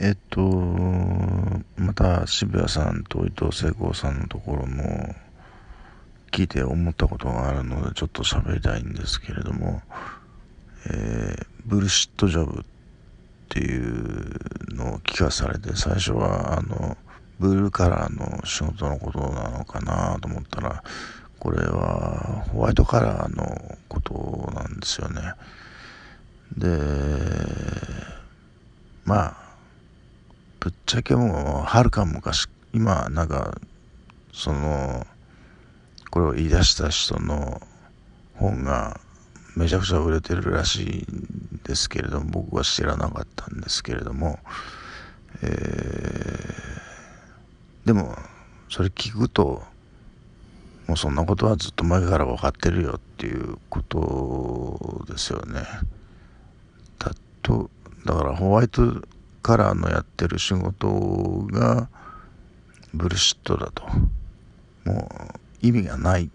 えっと、また渋谷さんと伊藤聖子さんのところの聞いて思ったことがあるのでちょっと喋りたいんですけれども、えー、ブルシットジョブっていうのを聞かされて最初はあのブルーカラーの仕事のことなのかなと思ったらこれはホワイトカラーのことなんですよね。でまあぶっちゃけもうはるか昔今なんかそのこれを言い出した人の本がめちゃくちゃ売れてるらしいんですけれども僕は知らなかったんですけれども、えー、でもそれ聞くともうそんなことはずっと前から分かってるよっていうことですよね。だとだからホワイトカラーのやってる仕事がブルシットだと。もう意味がない。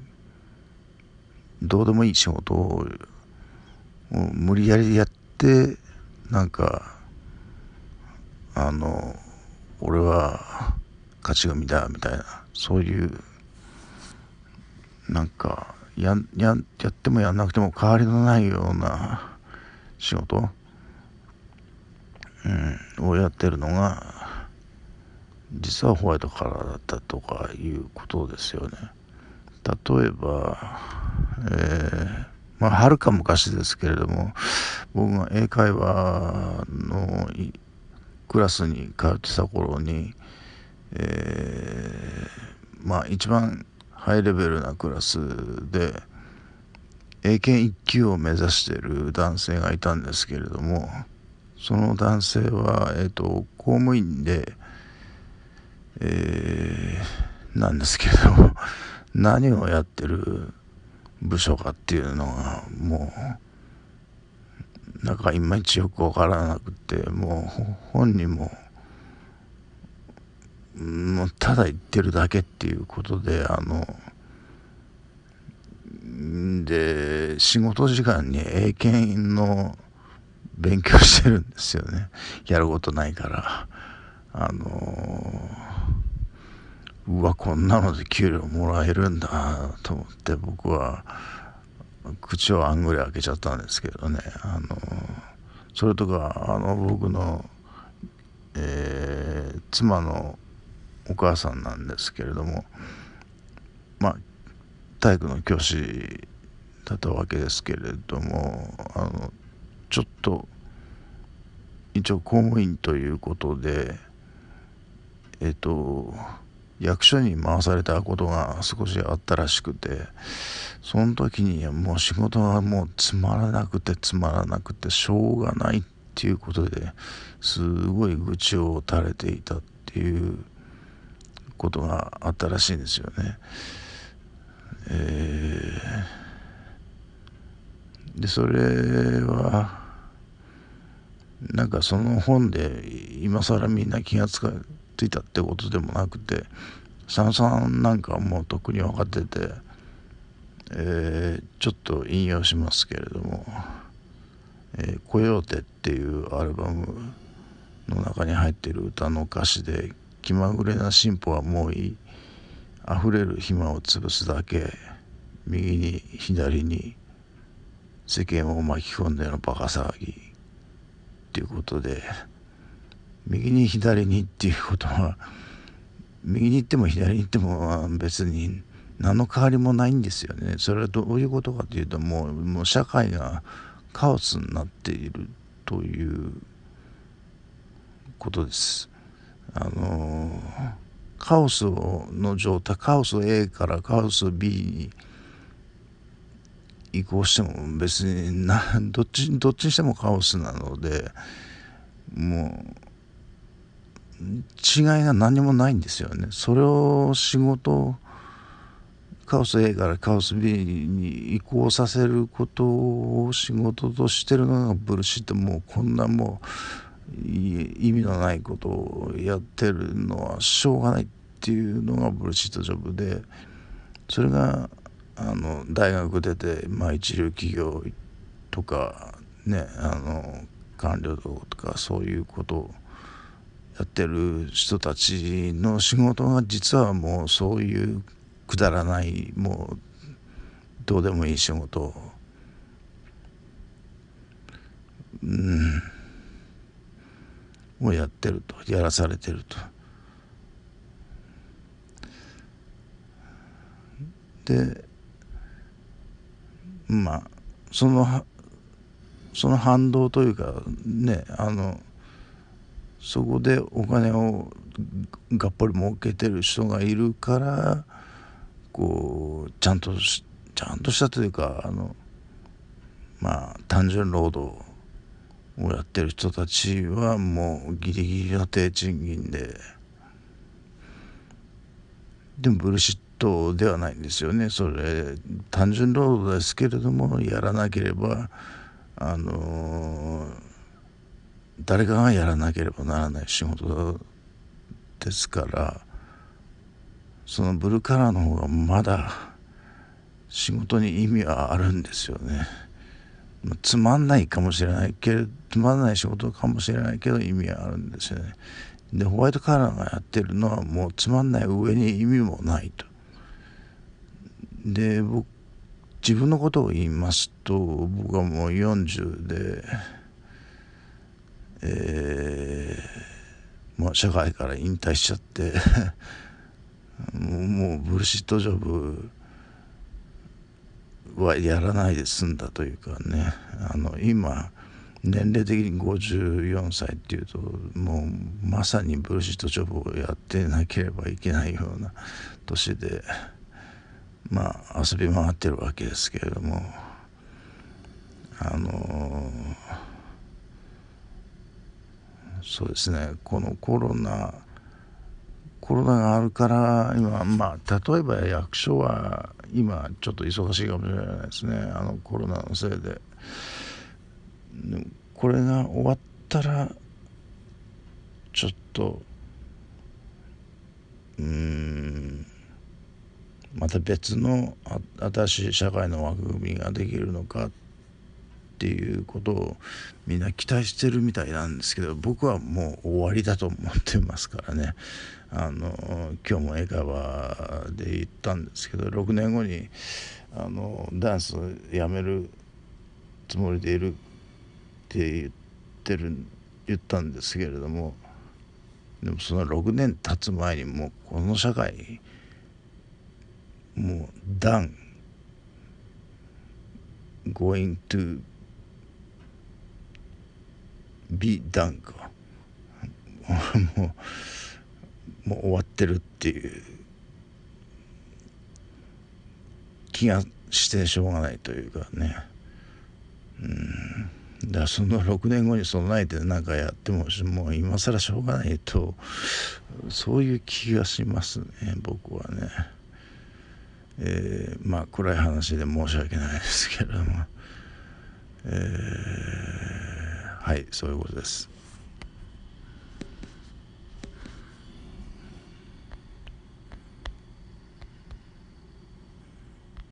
どうでもいい仕事を無理やりやってなんかあの俺は勝ち組だみたいな。そういうなんかやややってもやんなくても変わりのないような仕事。うん、をやってるのが実はホワイトカラーだったとかいうことですよね。例えば、えー、まあはるか昔ですけれども僕が英会話のクラスに通ってた頃に、えー、まあ一番ハイレベルなクラスで英検1級を目指している男性がいたんですけれどもその男性は、えーと、公務員で、えー、なんですけど 何をやってる部署かっていうのがもうなんかいまいちよく分からなくてもう本人ももうただ言ってるだけっていうことであので仕事時間に英検の勉強してるんですよね。やることないから。あのー、うわこんなので給料もらえるんだと思って僕は口をあんぐり開けちゃったんですけどね。あのー、それとかあの僕の、えー、妻のお母さんなんですけれどもまあ体育の教師だったわけですけれどもあのちょっと一応公務員ということでえっと役所に回されたことが少しあったらしくてその時にもう仕事がもうつまらなくてつまらなくてしょうがないっていうことですごい愚痴を垂れていたっていうことがあったらしいんですよね。えー、でそれはなんかその本で今更みんな気がつかついたってことでもなくて佐野さんなんかもう特に分かってて、えー、ちょっと引用しますけれども「えー、コヨーテ」っていうアルバムの中に入ってる歌の歌詞で「気まぐれな進歩はもういい」「溢れる暇を潰すだけ」右に左に世間を巻き込んでのバカ騒ぎ。っていうことで右に左にっていうことは右に行っても左に行っても別に何の変わりもないんですよね。それはどういうことかというともうもう社会がカオスになっているということです。あのカオスの状態カオス A からカオス B に移行しても別にな どっちどっちにしてもカオスなのでもう違いが何もないんですよね。それを仕事カオス A からカオス B に移行させることを仕事としてるのがブルシットもうこんなもう意味のないことをやってるのはしょうがないっていうのがブルシットジョブでそれがあの大学出て、まあ、一流企業とかねあの官僚とかそういうことをやってる人たちの仕事が実はもうそういうくだらないもうどうでもいい仕事うんをやってるとやらされてると。でまあそのその反動というかねあのそこでお金をがっぽり儲けてる人がいるからこうちゃんとちゃんとしたというかあのまあ単純労働をやってる人たちはもうギリギリの低賃金で。でもブルシットではないんですよねそれ単純労働ですけれどもやらなければあの誰かがやらなければならない仕事ですからそのブルーカラーの方がまだ仕事に意味はあるんですよね。つまんないかもしれないけどつまんない仕事かもしれないけど意味はあるんですよね。でホワイトカラーがやってるのはもうつまんない上に意味もないと。で僕自分のことを言いますと僕はもう40で、えー、もう社会から引退しちゃって もうブルシットジョブはやらないで済んだというかね。あの今年齢的に54歳っていうともうまさにブルシットジョブをやってなければいけないような年で。まあ遊び回ってるわけですけれどもあのそうですねこのコロナコロナがあるから今まあ例えば役所は今ちょっと忙しいかもしれないですね。あのコロナのせいで。これが終わったらちょっとうんまた別の新しい社会の枠組みができるのかっていうことをみんな期待してるみたいなんですけど僕はもう終わりだと思ってますからね。あの今日も江川で言ったんですけど6年後にあのダンスやめるつもりでいるって言ってる言ったんですけれどもでもその6年経つ前にもうこの社会もう done going to be done かもうもう終わってるっていう気がしてしょうがないというかね。うん。だその6年後に備えて何かやってももう今更しょうがないとそういう気がしますね僕はね。えー、まあ暗い話で申し訳ないですけれども、えー、はいそういうことです。